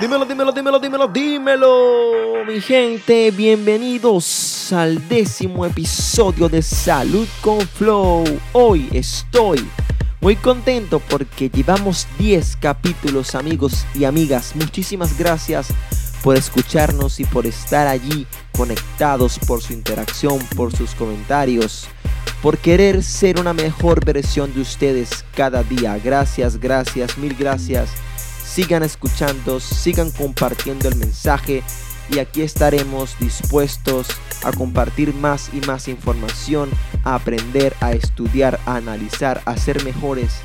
Dímelo, dímelo, dímelo, dímelo, dímelo, mi gente. Bienvenidos al décimo episodio de Salud con Flow. Hoy estoy muy contento porque llevamos 10 capítulos, amigos y amigas. Muchísimas gracias por escucharnos y por estar allí conectados, por su interacción, por sus comentarios, por querer ser una mejor versión de ustedes cada día. Gracias, gracias, mil gracias sigan escuchando, sigan compartiendo el mensaje y aquí estaremos dispuestos a compartir más y más información, a aprender, a estudiar, a analizar, a ser mejores.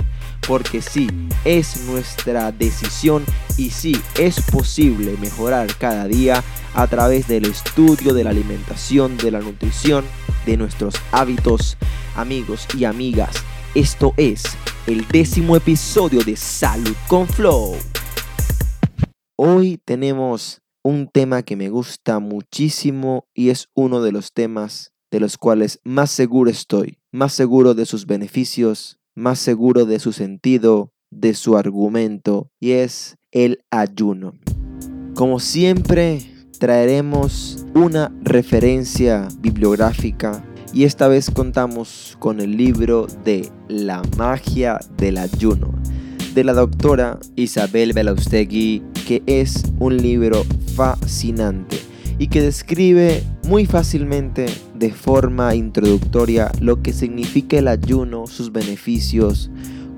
Porque sí, es nuestra decisión y sí, es posible mejorar cada día a través del estudio de la alimentación, de la nutrición, de nuestros hábitos, amigos y amigas. Esto es el décimo episodio de Salud con Flow. Hoy tenemos un tema que me gusta muchísimo y es uno de los temas de los cuales más seguro estoy, más seguro de sus beneficios, más seguro de su sentido, de su argumento, y es el ayuno. Como siempre, traeremos una referencia bibliográfica y esta vez contamos con el libro de La magia del ayuno de la doctora Isabel Belaustegui, que es un libro fascinante y que describe muy fácilmente de forma introductoria lo que significa el ayuno, sus beneficios,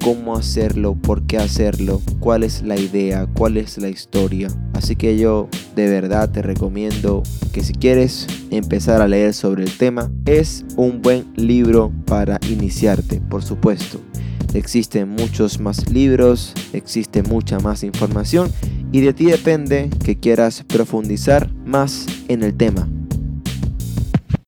cómo hacerlo, por qué hacerlo, cuál es la idea, cuál es la historia. Así que yo de verdad te recomiendo que si quieres empezar a leer sobre el tema, es un buen libro para iniciarte, por supuesto. Existen muchos más libros, existe mucha más información y de ti depende que quieras profundizar más en el tema.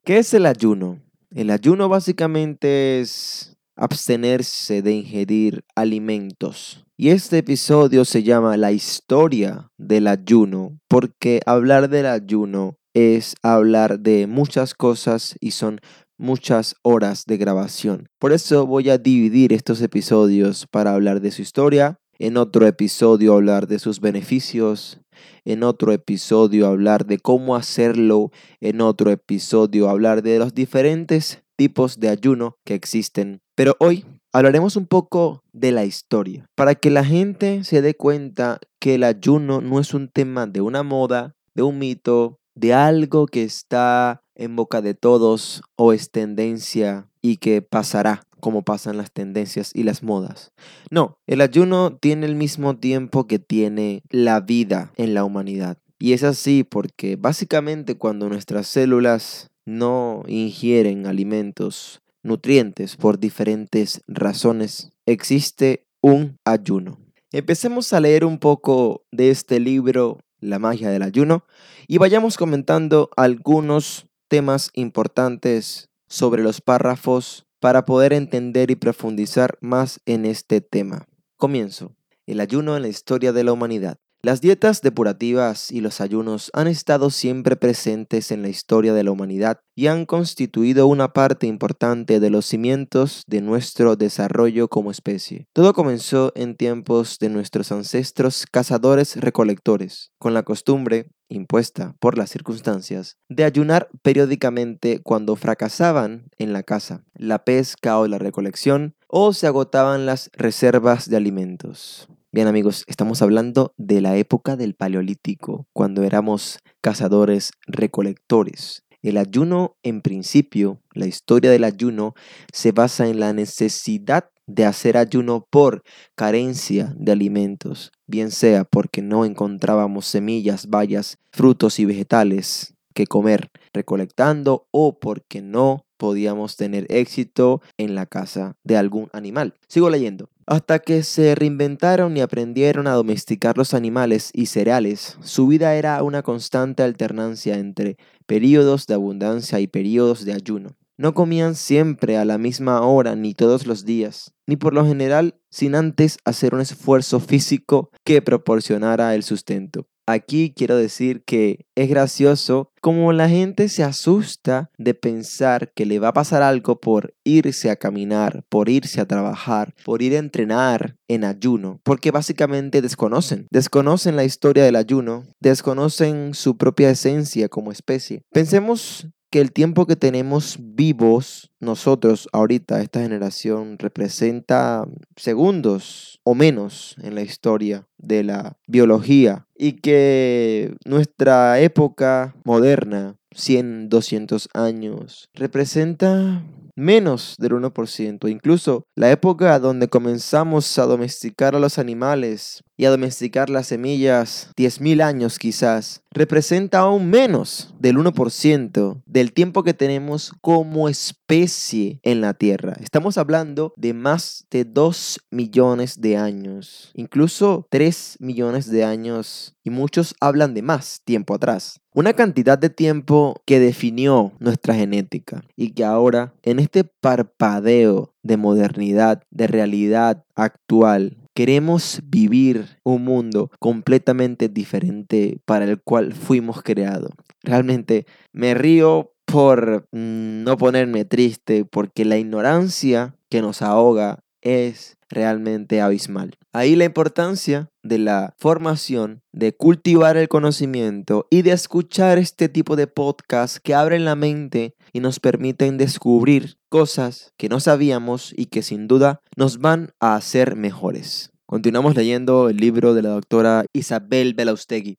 ¿Qué es el ayuno? El ayuno básicamente es abstenerse de ingerir alimentos. Y este episodio se llama La historia del ayuno, porque hablar del ayuno es hablar de muchas cosas y son muchas horas de grabación. Por eso voy a dividir estos episodios para hablar de su historia, en otro episodio hablar de sus beneficios, en otro episodio hablar de cómo hacerlo, en otro episodio hablar de los diferentes tipos de ayuno que existen. Pero hoy hablaremos un poco de la historia, para que la gente se dé cuenta que el ayuno no es un tema de una moda, de un mito, de algo que está en boca de todos o es tendencia y que pasará como pasan las tendencias y las modas. No, el ayuno tiene el mismo tiempo que tiene la vida en la humanidad. Y es así porque básicamente cuando nuestras células no ingieren alimentos, nutrientes por diferentes razones, existe un ayuno. Empecemos a leer un poco de este libro la magia del ayuno, y vayamos comentando algunos temas importantes sobre los párrafos para poder entender y profundizar más en este tema. Comienzo. El ayuno en la historia de la humanidad. Las dietas depurativas y los ayunos han estado siempre presentes en la historia de la humanidad y han constituido una parte importante de los cimientos de nuestro desarrollo como especie. Todo comenzó en tiempos de nuestros ancestros cazadores-recolectores, con la costumbre, impuesta por las circunstancias, de ayunar periódicamente cuando fracasaban en la caza, la pesca o la recolección, o se agotaban las reservas de alimentos. Bien amigos, estamos hablando de la época del Paleolítico, cuando éramos cazadores recolectores. El ayuno, en principio, la historia del ayuno se basa en la necesidad de hacer ayuno por carencia de alimentos, bien sea porque no encontrábamos semillas, bayas, frutos y vegetales que comer recolectando o porque no podíamos tener éxito en la caza de algún animal. Sigo leyendo. Hasta que se reinventaron y aprendieron a domesticar los animales y cereales, su vida era una constante alternancia entre periodos de abundancia y periodos de ayuno. No comían siempre a la misma hora ni todos los días, ni por lo general sin antes hacer un esfuerzo físico que proporcionara el sustento. Aquí quiero decir que es gracioso como la gente se asusta de pensar que le va a pasar algo por irse a caminar, por irse a trabajar, por ir a entrenar en ayuno, porque básicamente desconocen, desconocen la historia del ayuno, desconocen su propia esencia como especie. Pensemos que el tiempo que tenemos vivos nosotros ahorita, esta generación, representa segundos o menos en la historia de la biología y que nuestra época moderna, 100, 200 años, representa menos del 1%. Incluso la época donde comenzamos a domesticar a los animales y a domesticar las semillas, 10.000 años quizás, representa aún menos del 1% del tiempo que tenemos como especie en la Tierra. Estamos hablando de más de 2 millones de años, incluso 3 millones de años y muchos hablan de más tiempo atrás. Una cantidad de tiempo que definió nuestra genética y que ahora en este parpadeo de modernidad, de realidad actual, queremos vivir un mundo completamente diferente para el cual fuimos creados. Realmente me río por mm, no ponerme triste porque la ignorancia que nos ahoga es realmente abismal. Ahí la importancia de la formación, de cultivar el conocimiento y de escuchar este tipo de podcasts que abren la mente y nos permiten descubrir cosas que no sabíamos y que sin duda nos van a hacer mejores. Continuamos leyendo el libro de la doctora Isabel Belaustegui.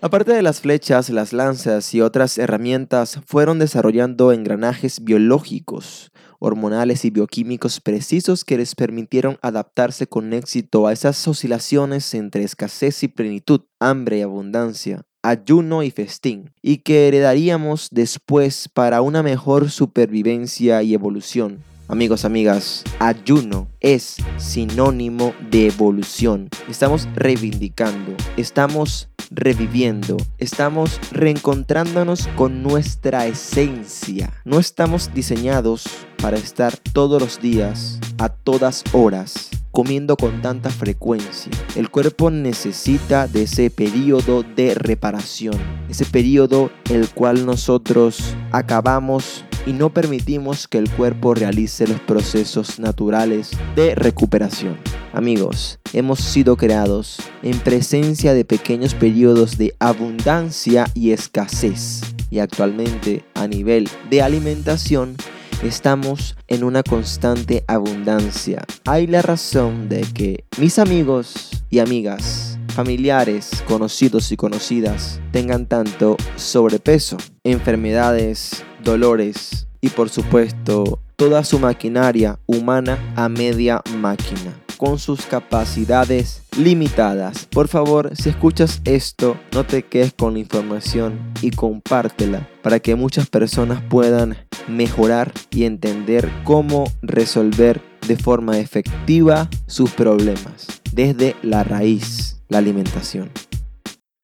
Aparte de las flechas, las lanzas y otras herramientas, fueron desarrollando engranajes biológicos hormonales y bioquímicos precisos que les permitieron adaptarse con éxito a esas oscilaciones entre escasez y plenitud, hambre y abundancia, ayuno y festín, y que heredaríamos después para una mejor supervivencia y evolución. Amigos, amigas, ayuno es sinónimo de evolución. Estamos reivindicando, estamos reviviendo, estamos reencontrándonos con nuestra esencia. No estamos diseñados para estar todos los días, a todas horas, comiendo con tanta frecuencia. El cuerpo necesita de ese periodo de reparación, ese periodo el cual nosotros acabamos y no permitimos que el cuerpo realice los procesos naturales de recuperación. Amigos, hemos sido creados en presencia de pequeños periodos de abundancia y escasez. Y actualmente a nivel de alimentación estamos en una constante abundancia. Hay la razón de que mis amigos y amigas familiares, conocidos y conocidas tengan tanto sobrepeso, enfermedades, dolores y por supuesto toda su maquinaria humana a media máquina con sus capacidades limitadas. Por favor, si escuchas esto, no te quedes con la información y compártela para que muchas personas puedan mejorar y entender cómo resolver de forma efectiva sus problemas desde la raíz, la alimentación.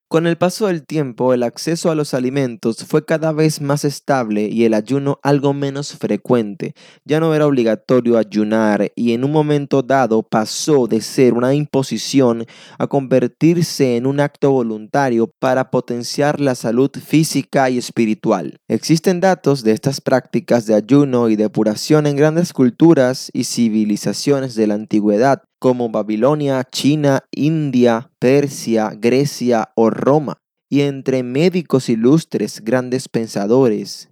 Con el paso del tiempo, el acceso a los alimentos fue cada vez más estable y el ayuno algo menos frecuente. Ya no era obligatorio ayunar y en un momento dado pasó de ser una imposición a convertirse en un acto voluntario para potenciar la salud física y espiritual. Existen datos de estas prácticas de ayuno y depuración en grandes culturas y civilizaciones de la antigüedad como Babilonia, China, India, Persia, Grecia o Roma, y entre médicos ilustres, grandes pensadores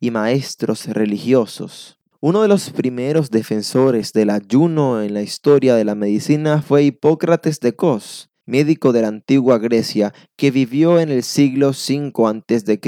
y maestros religiosos. Uno de los primeros defensores del ayuno en la historia de la medicina fue Hipócrates de Cos, médico de la antigua Grecia que vivió en el siglo V a.C.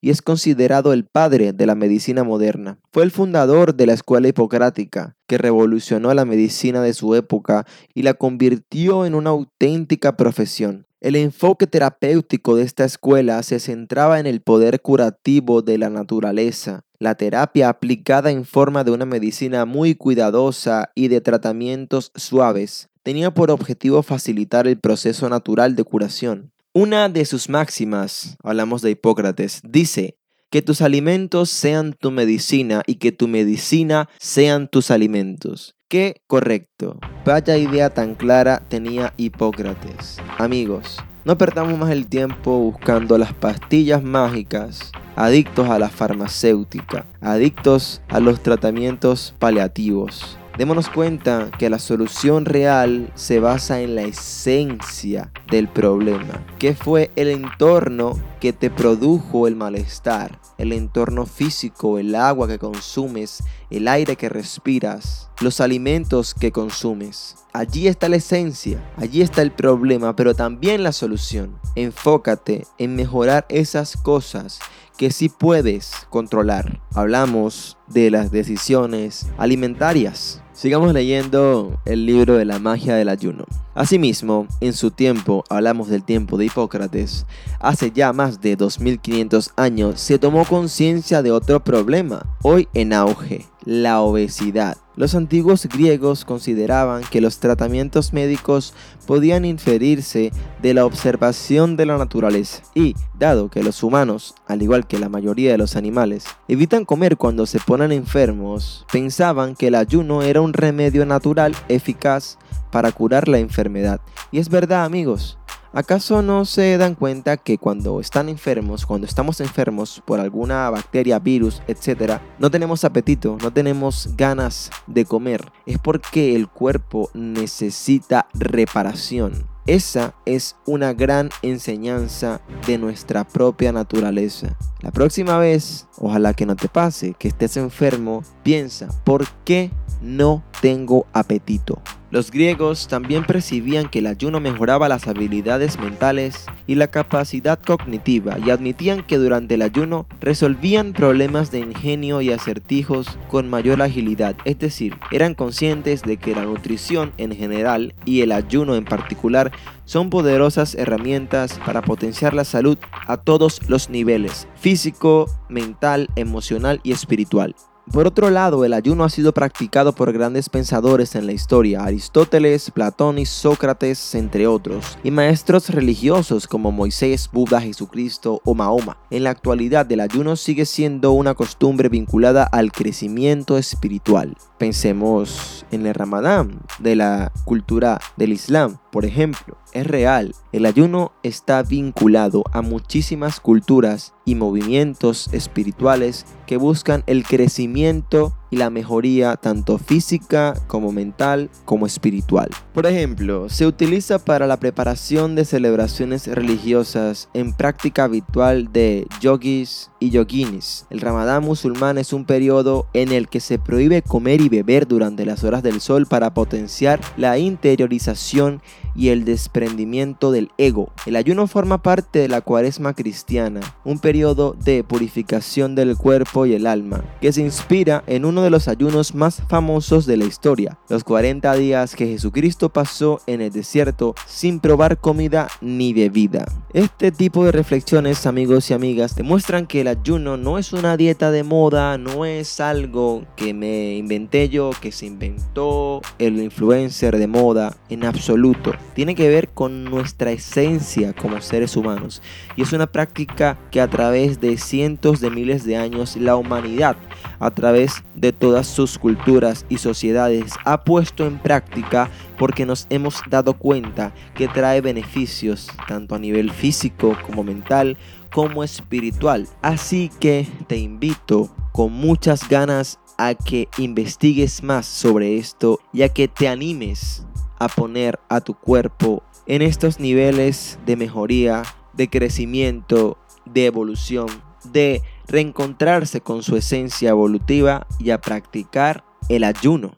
y es considerado el padre de la medicina moderna. Fue el fundador de la escuela hipocrática, que revolucionó la medicina de su época y la convirtió en una auténtica profesión. El enfoque terapéutico de esta escuela se centraba en el poder curativo de la naturaleza, la terapia aplicada en forma de una medicina muy cuidadosa y de tratamientos suaves, tenía por objetivo facilitar el proceso natural de curación. Una de sus máximas, hablamos de Hipócrates, dice, que tus alimentos sean tu medicina y que tu medicina sean tus alimentos. Qué correcto. Vaya idea tan clara tenía Hipócrates. Amigos, No perdamos más el tiempo buscando las pastillas mágicas, adictos a la farmacéutica, adictos a los tratamientos paliativos. Démonos cuenta que la solución real se basa en la esencia del problema, que fue el entorno que te produjo el malestar, el entorno físico, el agua que consumes, el aire que respiras, los alimentos que consumes. Allí está la esencia, allí está el problema, pero también la solución. Enfócate en mejorar esas cosas que sí puedes controlar. Hablamos de las decisiones alimentarias. Sigamos leyendo el libro de la magia del ayuno. Asimismo, en su tiempo, hablamos del tiempo de Hipócrates, hace ya más de 2500 años se tomó conciencia de otro problema, hoy en auge, la obesidad. Los antiguos griegos consideraban que los tratamientos médicos podían inferirse de la observación de la naturaleza y, dado que los humanos, al igual que la mayoría de los animales, evitan comer cuando se ponen enfermos, pensaban que el ayuno era un remedio natural eficaz para curar la enfermedad. Y es verdad amigos, ¿Acaso no se dan cuenta que cuando están enfermos, cuando estamos enfermos por alguna bacteria, virus, etcétera, no tenemos apetito, no tenemos ganas de comer? Es porque el cuerpo necesita reparación. Esa es una gran enseñanza de nuestra propia naturaleza. La próxima vez, ojalá que no te pase, que estés enfermo, piensa, ¿por qué no tengo apetito? Los griegos también percibían que el ayuno mejoraba las habilidades mentales y la capacidad cognitiva y admitían que durante el ayuno resolvían problemas de ingenio y acertijos con mayor agilidad, es decir, eran conscientes de que la nutrición en general y el ayuno en particular son poderosas herramientas para potenciar la salud a todos los niveles, físico, mental, emocional y espiritual. Por otro lado, el ayuno ha sido practicado por grandes pensadores en la historia, Aristóteles, Platón y Sócrates, entre otros, y maestros religiosos como Moisés, Buda, Jesucristo o Mahoma. En la actualidad, el ayuno sigue siendo una costumbre vinculada al crecimiento espiritual. Pensemos en el Ramadán de la cultura del Islam, por ejemplo. Es real, el ayuno está vinculado a muchísimas culturas y movimientos espirituales que buscan el crecimiento y la mejoría tanto física como mental como espiritual. Por ejemplo, se utiliza para la preparación de celebraciones religiosas en práctica habitual de yogis y yoginis. El ramadán musulmán es un periodo en el que se prohíbe comer y beber durante las horas del sol para potenciar la interiorización y el desprendimiento del ego. El ayuno forma parte de la cuaresma cristiana, un periodo de purificación del cuerpo y el alma, que se inspira en uno de los ayunos más famosos de la historia, los 40 días que Jesucristo pasó en el desierto sin probar comida ni bebida. Este tipo de reflexiones, amigos y amigas, demuestran que el ayuno no es una dieta de moda, no es algo que me inventé yo, que se inventó el influencer de moda, en absoluto. Tiene que ver con nuestra esencia como seres humanos y es una práctica que a través de cientos de miles de años la humanidad, a través de todas sus culturas y sociedades, ha puesto en práctica porque nos hemos dado cuenta que trae beneficios tanto a nivel físico como mental como espiritual. Así que te invito con muchas ganas a que investigues más sobre esto y a que te animes a poner a tu cuerpo en estos niveles de mejoría, de crecimiento, de evolución, de reencontrarse con su esencia evolutiva y a practicar el ayuno.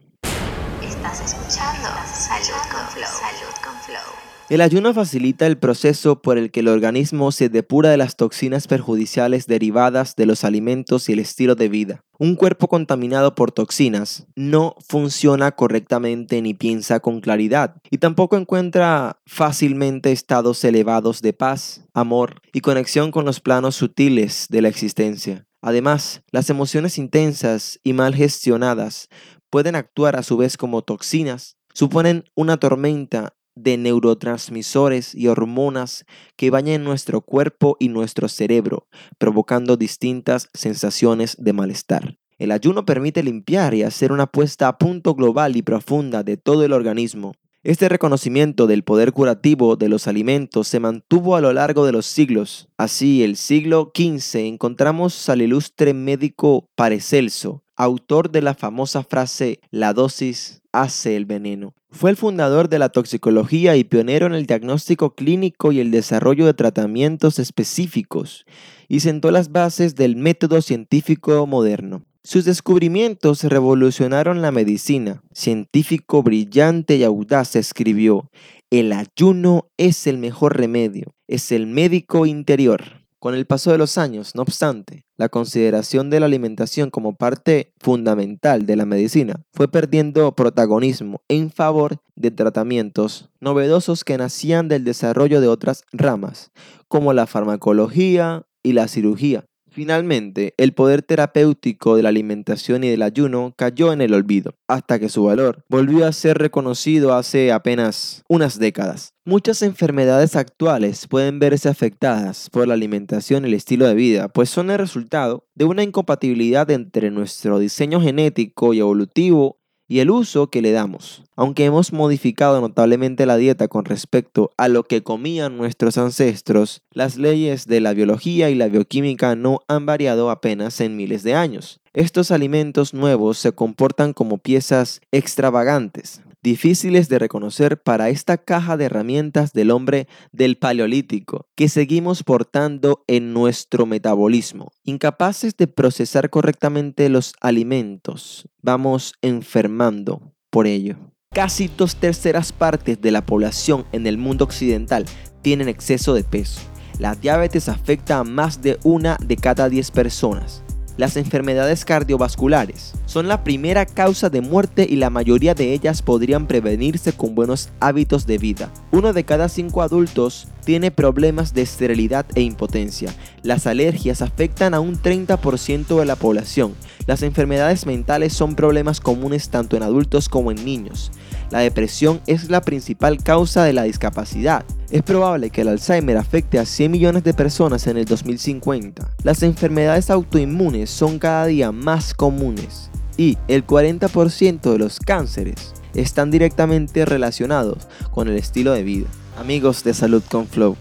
El ayuno facilita el proceso por el que el organismo se depura de las toxinas perjudiciales derivadas de los alimentos y el estilo de vida. Un cuerpo contaminado por toxinas no funciona correctamente ni piensa con claridad y tampoco encuentra fácilmente estados elevados de paz, amor y conexión con los planos sutiles de la existencia. Además, las emociones intensas y mal gestionadas pueden actuar a su vez como toxinas, suponen una tormenta de neurotransmisores y hormonas que bañan nuestro cuerpo y nuestro cerebro, provocando distintas sensaciones de malestar. El ayuno permite limpiar y hacer una puesta a punto global y profunda de todo el organismo. Este reconocimiento del poder curativo de los alimentos se mantuvo a lo largo de los siglos. Así, el siglo XV encontramos al ilustre médico Paracelso, autor de la famosa frase La dosis hace el veneno. Fue el fundador de la toxicología y pionero en el diagnóstico clínico y el desarrollo de tratamientos específicos, y sentó las bases del método científico moderno. Sus descubrimientos revolucionaron la medicina. Científico brillante y audaz escribió, el ayuno es el mejor remedio, es el médico interior. Con el paso de los años, no obstante, la consideración de la alimentación como parte fundamental de la medicina fue perdiendo protagonismo en favor de tratamientos novedosos que nacían del desarrollo de otras ramas, como la farmacología y la cirugía. Finalmente, el poder terapéutico de la alimentación y del ayuno cayó en el olvido, hasta que su valor volvió a ser reconocido hace apenas unas décadas. Muchas enfermedades actuales pueden verse afectadas por la alimentación y el estilo de vida, pues son el resultado de una incompatibilidad entre nuestro diseño genético y evolutivo y el uso que le damos. Aunque hemos modificado notablemente la dieta con respecto a lo que comían nuestros ancestros, las leyes de la biología y la bioquímica no han variado apenas en miles de años. Estos alimentos nuevos se comportan como piezas extravagantes, difíciles de reconocer para esta caja de herramientas del hombre del Paleolítico que seguimos portando en nuestro metabolismo. Incapaces de procesar correctamente los alimentos, vamos enfermando por ello. Casi dos terceras partes de la población en el mundo occidental tienen exceso de peso. La diabetes afecta a más de una de cada diez personas. Las enfermedades cardiovasculares son la primera causa de muerte y la mayoría de ellas podrían prevenirse con buenos hábitos de vida. Uno de cada cinco adultos tiene problemas de esterilidad e impotencia. Las alergias afectan a un 30% de la población. Las enfermedades mentales son problemas comunes tanto en adultos como en niños. La depresión es la principal causa de la discapacidad. Es probable que el Alzheimer afecte a 100 millones de personas en el 2050. Las enfermedades autoinmunes son cada día más comunes y el 40% de los cánceres están directamente relacionados con el estilo de vida. Amigos de Salud con Flow,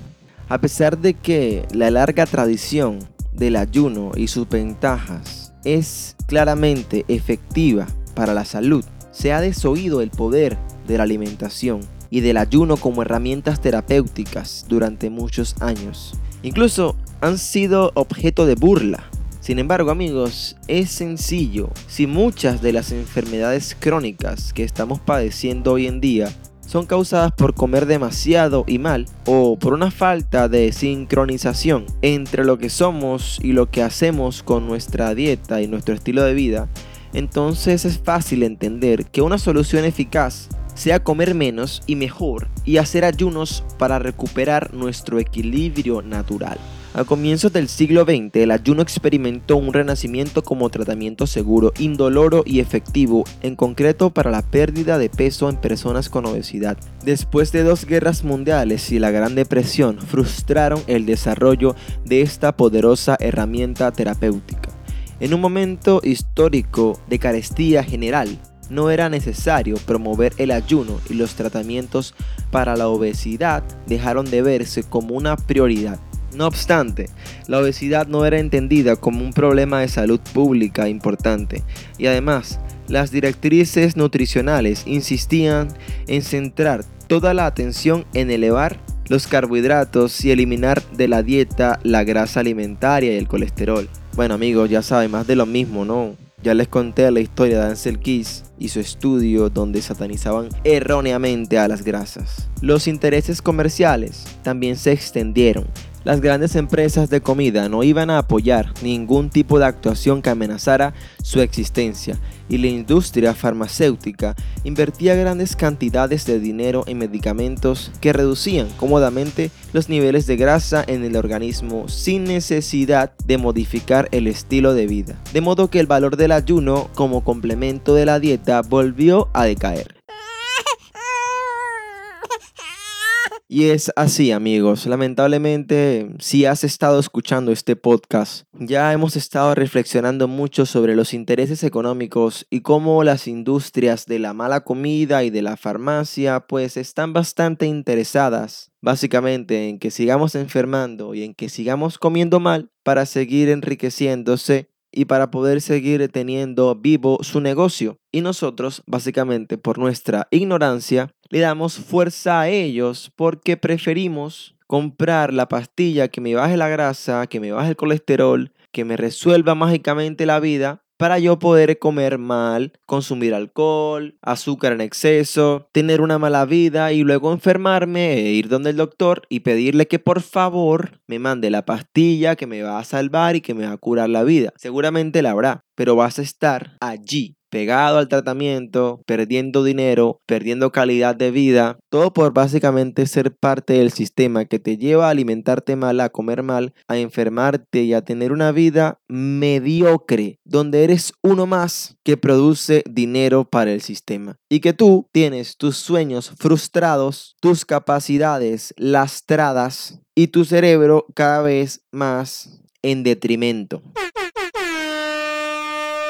a pesar de que la larga tradición del ayuno y sus ventajas es claramente efectiva para la salud, se ha desoído el poder de la alimentación y del ayuno como herramientas terapéuticas durante muchos años. Incluso han sido objeto de burla. Sin embargo, amigos, es sencillo. Si muchas de las enfermedades crónicas que estamos padeciendo hoy en día son causadas por comer demasiado y mal o por una falta de sincronización entre lo que somos y lo que hacemos con nuestra dieta y nuestro estilo de vida, entonces es fácil entender que una solución eficaz sea comer menos y mejor y hacer ayunos para recuperar nuestro equilibrio natural. A comienzos del siglo XX, el ayuno experimentó un renacimiento como tratamiento seguro, indoloro y efectivo, en concreto para la pérdida de peso en personas con obesidad. Después de dos guerras mundiales y la Gran Depresión, frustraron el desarrollo de esta poderosa herramienta terapéutica. En un momento histórico de carestía general, no era necesario promover el ayuno y los tratamientos para la obesidad dejaron de verse como una prioridad. No obstante, la obesidad no era entendida como un problema de salud pública importante y además las directrices nutricionales insistían en centrar toda la atención en elevar los carbohidratos y eliminar de la dieta la grasa alimentaria y el colesterol. Bueno amigos, ya saben, más de lo mismo, ¿no? Ya les conté la historia de Ansel Keys y su estudio donde satanizaban erróneamente a las grasas. Los intereses comerciales también se extendieron las grandes empresas de comida no iban a apoyar ningún tipo de actuación que amenazara su existencia y la industria farmacéutica invertía grandes cantidades de dinero en medicamentos que reducían cómodamente los niveles de grasa en el organismo sin necesidad de modificar el estilo de vida. De modo que el valor del ayuno como complemento de la dieta volvió a decaer. Y es así, amigos. Lamentablemente, si has estado escuchando este podcast, ya hemos estado reflexionando mucho sobre los intereses económicos y cómo las industrias de la mala comida y de la farmacia pues están bastante interesadas básicamente en que sigamos enfermando y en que sigamos comiendo mal para seguir enriqueciéndose y para poder seguir teniendo vivo su negocio. Y nosotros, básicamente por nuestra ignorancia, le damos fuerza a ellos porque preferimos comprar la pastilla que me baje la grasa, que me baje el colesterol, que me resuelva mágicamente la vida para yo poder comer mal, consumir alcohol, azúcar en exceso, tener una mala vida y luego enfermarme e ir donde el doctor y pedirle que por favor me mande la pastilla que me va a salvar y que me va a curar la vida. Seguramente la habrá, pero vas a estar allí pegado al tratamiento, perdiendo dinero, perdiendo calidad de vida, todo por básicamente ser parte del sistema que te lleva a alimentarte mal, a comer mal, a enfermarte y a tener una vida mediocre, donde eres uno más que produce dinero para el sistema. Y que tú tienes tus sueños frustrados, tus capacidades lastradas y tu cerebro cada vez más en detrimento.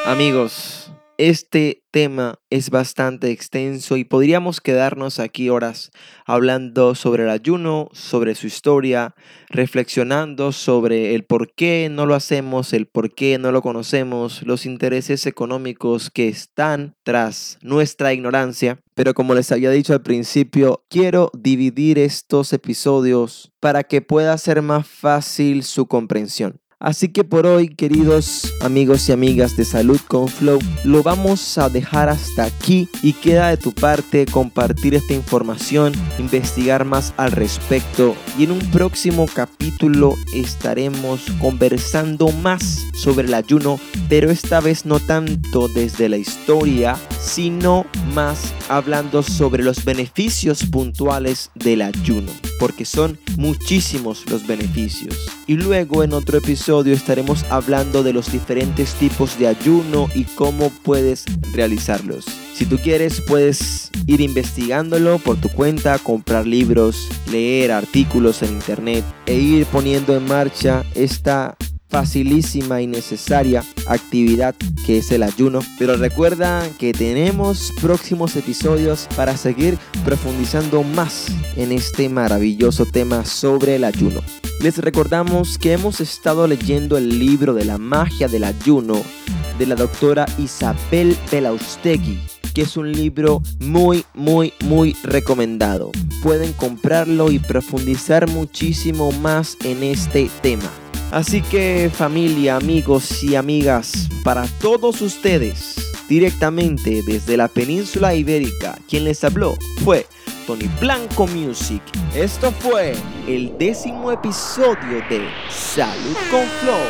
Amigos, este tema es bastante extenso y podríamos quedarnos aquí horas hablando sobre el ayuno, sobre su historia, reflexionando sobre el por qué no lo hacemos, el por qué no lo conocemos, los intereses económicos que están tras nuestra ignorancia. Pero como les había dicho al principio, quiero dividir estos episodios para que pueda ser más fácil su comprensión. Así que por hoy, queridos amigos y amigas de Salud con Flow, lo vamos a dejar hasta aquí y queda de tu parte compartir esta información, investigar más al respecto y en un próximo capítulo estaremos conversando más sobre el ayuno, pero esta vez no tanto desde la historia, sino más hablando sobre los beneficios puntuales del ayuno, porque son muchísimos los beneficios. Y luego en otro episodio estaremos hablando de los diferentes tipos de ayuno y cómo puedes realizarlos. Si tú quieres puedes ir investigándolo por tu cuenta, comprar libros, leer artículos en internet e ir poniendo en marcha esta facilísima y necesaria actividad que es el ayuno. Pero recuerda que tenemos próximos episodios para seguir profundizando más en este maravilloso tema sobre el ayuno. Les recordamos que hemos estado leyendo el libro de la magia del ayuno de la doctora Isabel Belaustegui, que es un libro muy, muy, muy recomendado. Pueden comprarlo y profundizar muchísimo más en este tema. Así que familia, amigos y amigas, para todos ustedes, directamente desde la península ibérica, quien les habló fue Tony Blanco Music. Esto fue el décimo episodio de Salud con Flow.